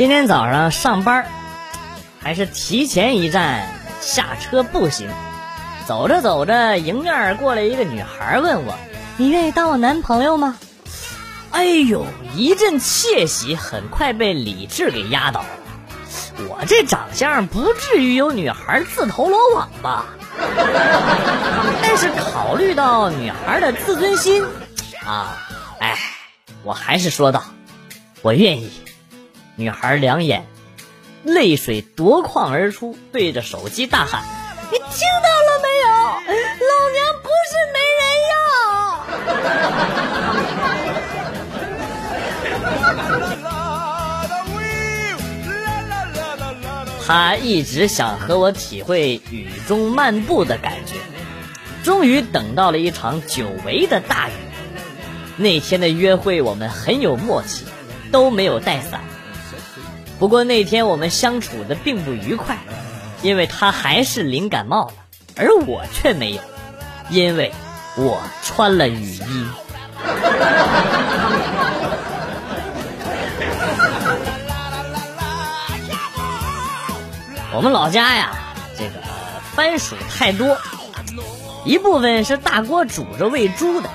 今天早上上班，还是提前一站下车步行。走着走着，迎面过来一个女孩，问我：“你愿意当我男朋友吗？”哎呦，一阵窃喜，很快被理智给压倒。我这长相不至于有女孩自投罗网吧？但是考虑到女孩的自尊心，啊，哎，我还是说道：“我愿意。”女孩两眼泪水夺眶而出，对着手机大喊：“你听到了没有？老娘不是没人要！”他一直想和我体会雨中漫步的感觉，终于等到了一场久违的大雨。那天的约会我们很有默契，都没有带伞。不过那天我们相处的并不愉快，因为他还是淋感冒了，而我却没有，因为我穿了雨衣。我们老家呀，这个番薯太多，一部分是大锅煮着喂猪的。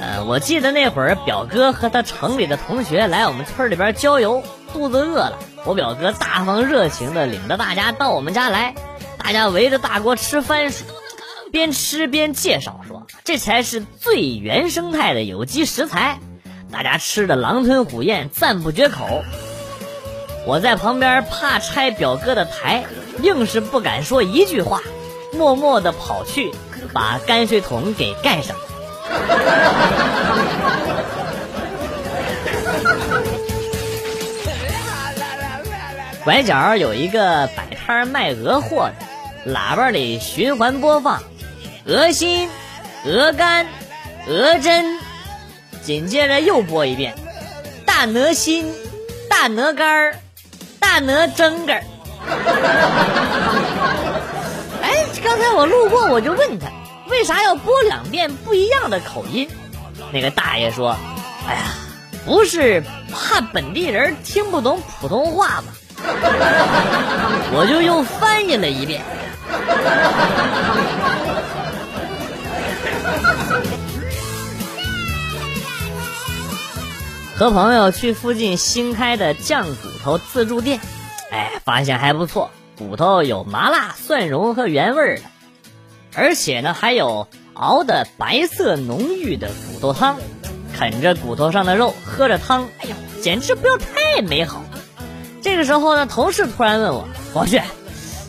呃，我记得那会儿表哥和他城里的同学来我们村里边郊游。肚子饿了，我表哥大方热情的领着大家到我们家来，大家围着大锅吃番薯，边吃边介绍说这才是最原生态的有机食材，大家吃的狼吞虎咽，赞不绝口。我在旁边怕拆表哥的台，硬是不敢说一句话，默默的跑去把泔水桶给盖上。拐角有一个摆摊卖鹅货的，喇叭里循环播放：鹅心、鹅肝、鹅胗。紧接着又播一遍：大鹅心、大鹅肝、大鹅胗根。哎，刚才我路过，我就问他，为啥要播两遍不一样的口音？那个大爷说：“哎呀，不是怕本地人听不懂普通话吗？” 我就又翻译了一遍。和朋友去附近新开的酱骨头自助店，哎，发现还不错，骨头有麻辣、蒜蓉和原味的，而且呢还有熬的白色浓郁的骨头汤，啃着骨头上的肉，喝着汤，哎呦，简直不要太美好。这个时候呢，同事突然问我：“王旭，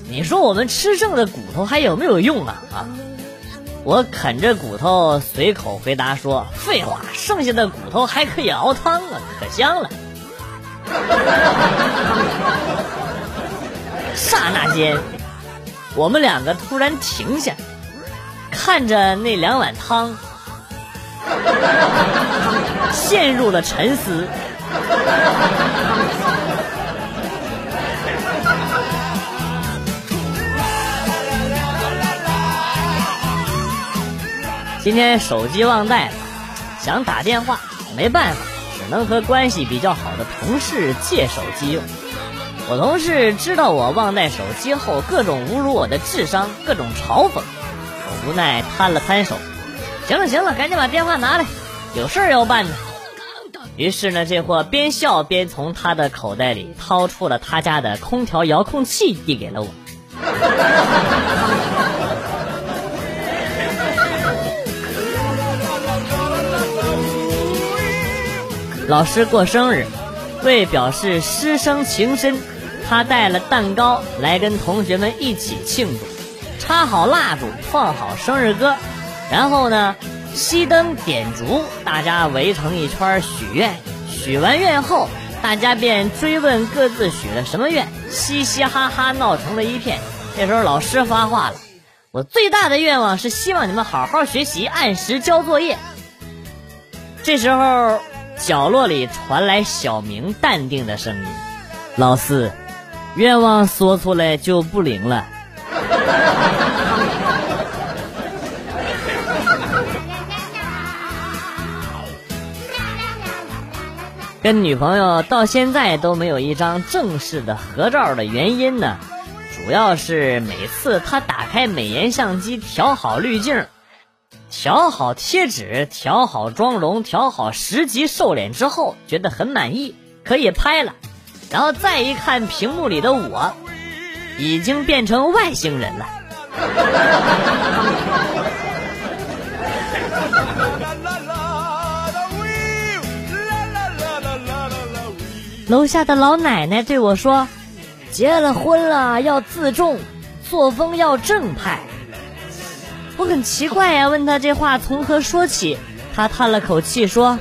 你说我们吃剩的骨头还有没有用啊？”啊，我啃着骨头，随口回答说：“废话，剩下的骨头还可以熬汤啊，可香了。” 刹那间，我们两个突然停下，看着那两碗汤，陷入了沉思。今天手机忘带了，想打电话没办法，只能和关系比较好的同事借手机用。我同事知道我忘带手机后，各种侮辱我的智商，各种嘲讽。我无奈摊了摊手，行了行了，赶紧把电话拿来，有事要办呢。于是呢，这货边笑边从他的口袋里掏出了他家的空调遥控器，递给了我。老师过生日，为表示师生情深，他带了蛋糕来跟同学们一起庆祝，插好蜡烛，放好生日歌，然后呢，熄灯点烛，大家围成一圈许愿。许完愿后，大家便追问各自许了什么愿，嘻嘻哈哈闹成了一片。这时候老师发话了：“我最大的愿望是希望你们好好学习，按时交作业。”这时候。角落里传来小明淡定的声音：“老四，愿望说出来就不灵了。”跟女朋友到现在都没有一张正式的合照的原因呢，主要是每次他打开美颜相机，调好滤镜，调好贴纸，调好妆容，调好十级瘦脸之后，觉得很满意，可以拍了，然后再一看屏幕里的我，已经变成外星人了。楼下的老奶奶对我说：“结了婚了要自重，作风要正派。”我很奇怪呀，问他这话从何说起？他叹了口气说：“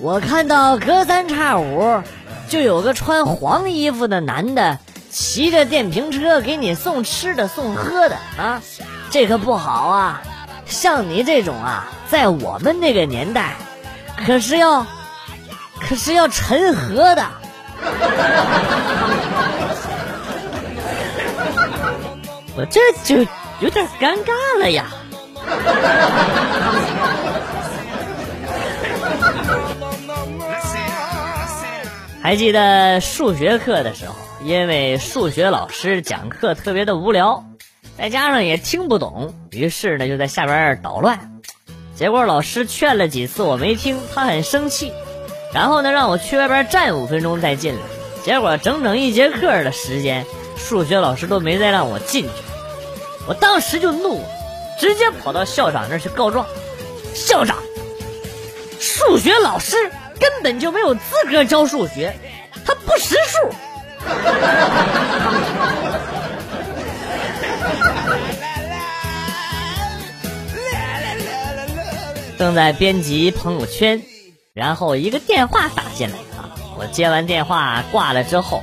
我看到隔三差五就有个穿黄衣服的男的骑着电瓶车给你送吃的送喝的啊，这可不好啊！像你这种啊，在我们那个年代，可是要……”可是要沉和的，我这就有点尴尬了呀。还记得数学课的时候，因为数学老师讲课特别的无聊，再加上也听不懂，于是呢就在下边捣乱。结果老师劝了几次我没听，他很生气。然后呢，让我去外边站五分钟再进来。结果整整一节课的时间，数学老师都没再让我进去。我当时就怒了，直接跑到校长那去告状。校长，数学老师根本就没有资格教数学，他不识数。正在编辑朋友圈。然后一个电话打进来啊！我接完电话挂了之后，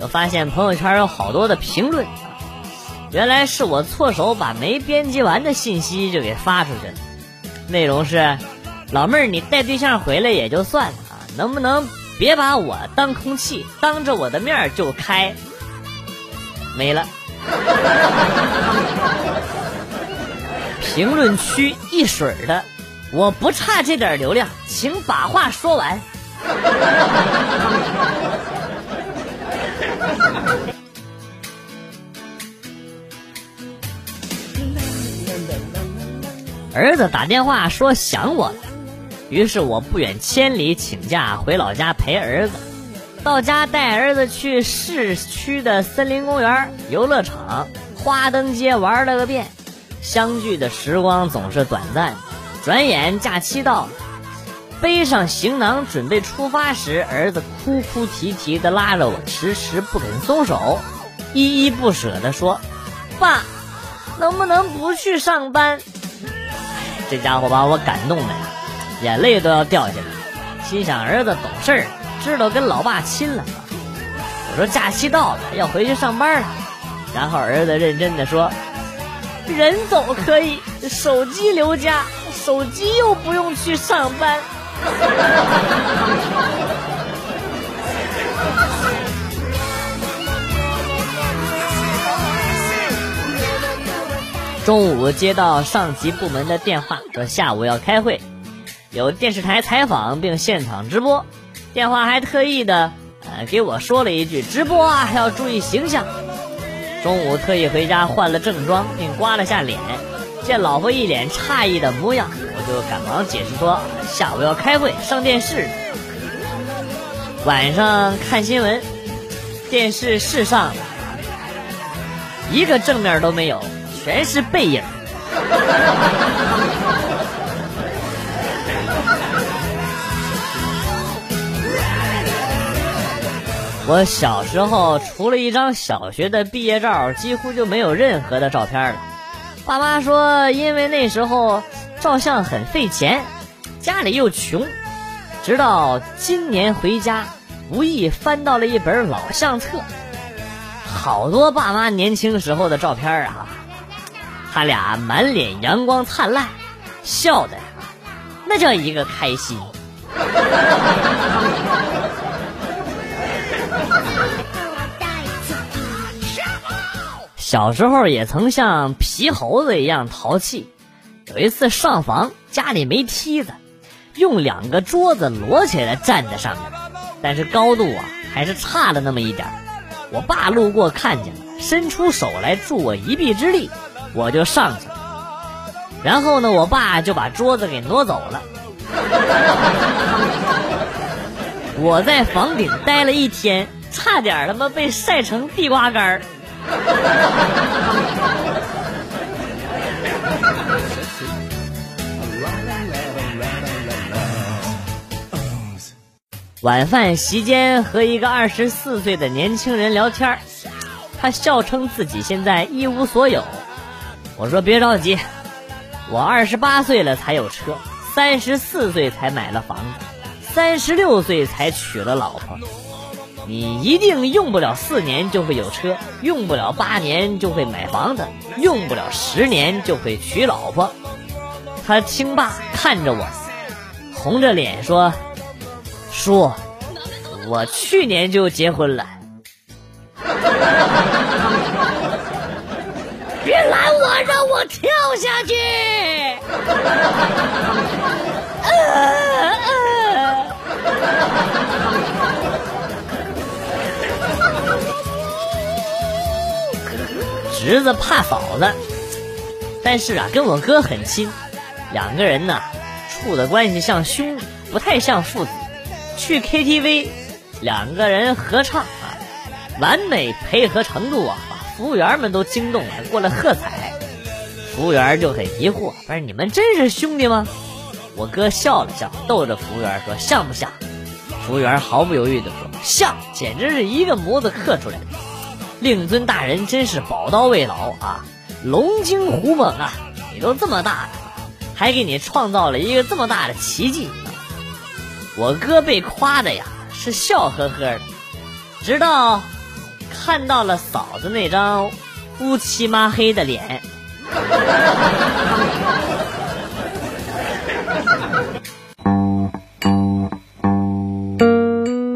我发现朋友圈有好多的评论，原来是我错手把没编辑完的信息就给发出去了。内容是：老妹儿，你带对象回来也就算了，能不能别把我当空气，当着我的面就开？没了。评论区一水的。我不差这点流量，请把话说完。儿子打电话说想我了，于是我不远千里请假回老家陪儿子。到家带儿子去市区的森林公园、游乐场、花灯街玩了个遍。相聚的时光总是短暂。转眼假期到了，背上行囊准备出发时，儿子哭哭啼啼的拉着我，迟迟不肯松手，依依不舍的说：“爸，能不能不去上班？”这家伙把我感动的呀，眼泪都要掉下来。心想儿子懂事儿，知道跟老爸亲了。我说假期到了，要回去上班了。然后儿子认真的说：“人走可以，手机留家。”手机又不用去上班。中午接到上级部门的电话，说下午要开会，有电视台采访并现场直播。电话还特意的呃给我说了一句：“直播啊还，要注意形象。”中午特意回家换了正装，并刮了下脸。见老婆一脸诧异的模样，我就赶忙解释说：“下午要开会，上电视。晚上看新闻，电视是上，一个正面都没有，全是背影。”我小时候除了一张小学的毕业照，几乎就没有任何的照片了。爸妈说，因为那时候照相很费钱，家里又穷。直到今年回家，无意翻到了一本老相册，好多爸妈年轻时候的照片啊，他俩满脸阳光灿烂，笑的那叫一个开心。小时候也曾像皮猴子一样淘气，有一次上房，家里没梯子，用两个桌子摞起来站在上面，但是高度啊还是差了那么一点我爸路过看见了，伸出手来助我一臂之力，我就上去。然后呢，我爸就把桌子给挪走了。我在房顶待了一天，差点他妈被晒成地瓜干儿。晚饭席间，和一个二十四岁的年轻人聊天他笑称自己现在一无所有。我说别着急，我二十八岁了才有车，三十四岁才买了房子，三十六岁才娶了老婆。你一定用不了四年就会有车，用不了八年就会买房子，用不了十年就会娶老婆。他听罢看着我，红着脸说。叔，我去年就结婚了。别拦我，让我跳下去！侄子怕嫂子，但是啊，跟我哥很亲，两个人呢处的关系像兄，不太像父子。去 KTV，两个人合唱啊，完美配合程度啊，服务员们都惊动了，过来喝彩。服务员就很疑惑，不是你们真是兄弟吗？我哥笑了笑，逗着服务员说：“像不像？”服务员毫不犹豫地说：“像，简直是一个模子刻出来的。”令尊大人真是宝刀未老啊，龙精虎猛啊！你都这么大了，还给你创造了一个这么大的奇迹。我哥被夸的呀是笑呵呵的，直到看到了嫂子那张乌漆抹黑的脸。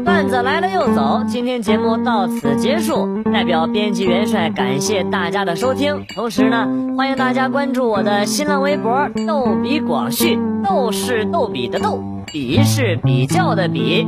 段子来了又走，今天节目到此结束，代表编辑元帅感谢大家的收听，同时呢，欢迎大家关注我的新浪微博“逗比广旭”，逗是逗比的逗。比是比较的比，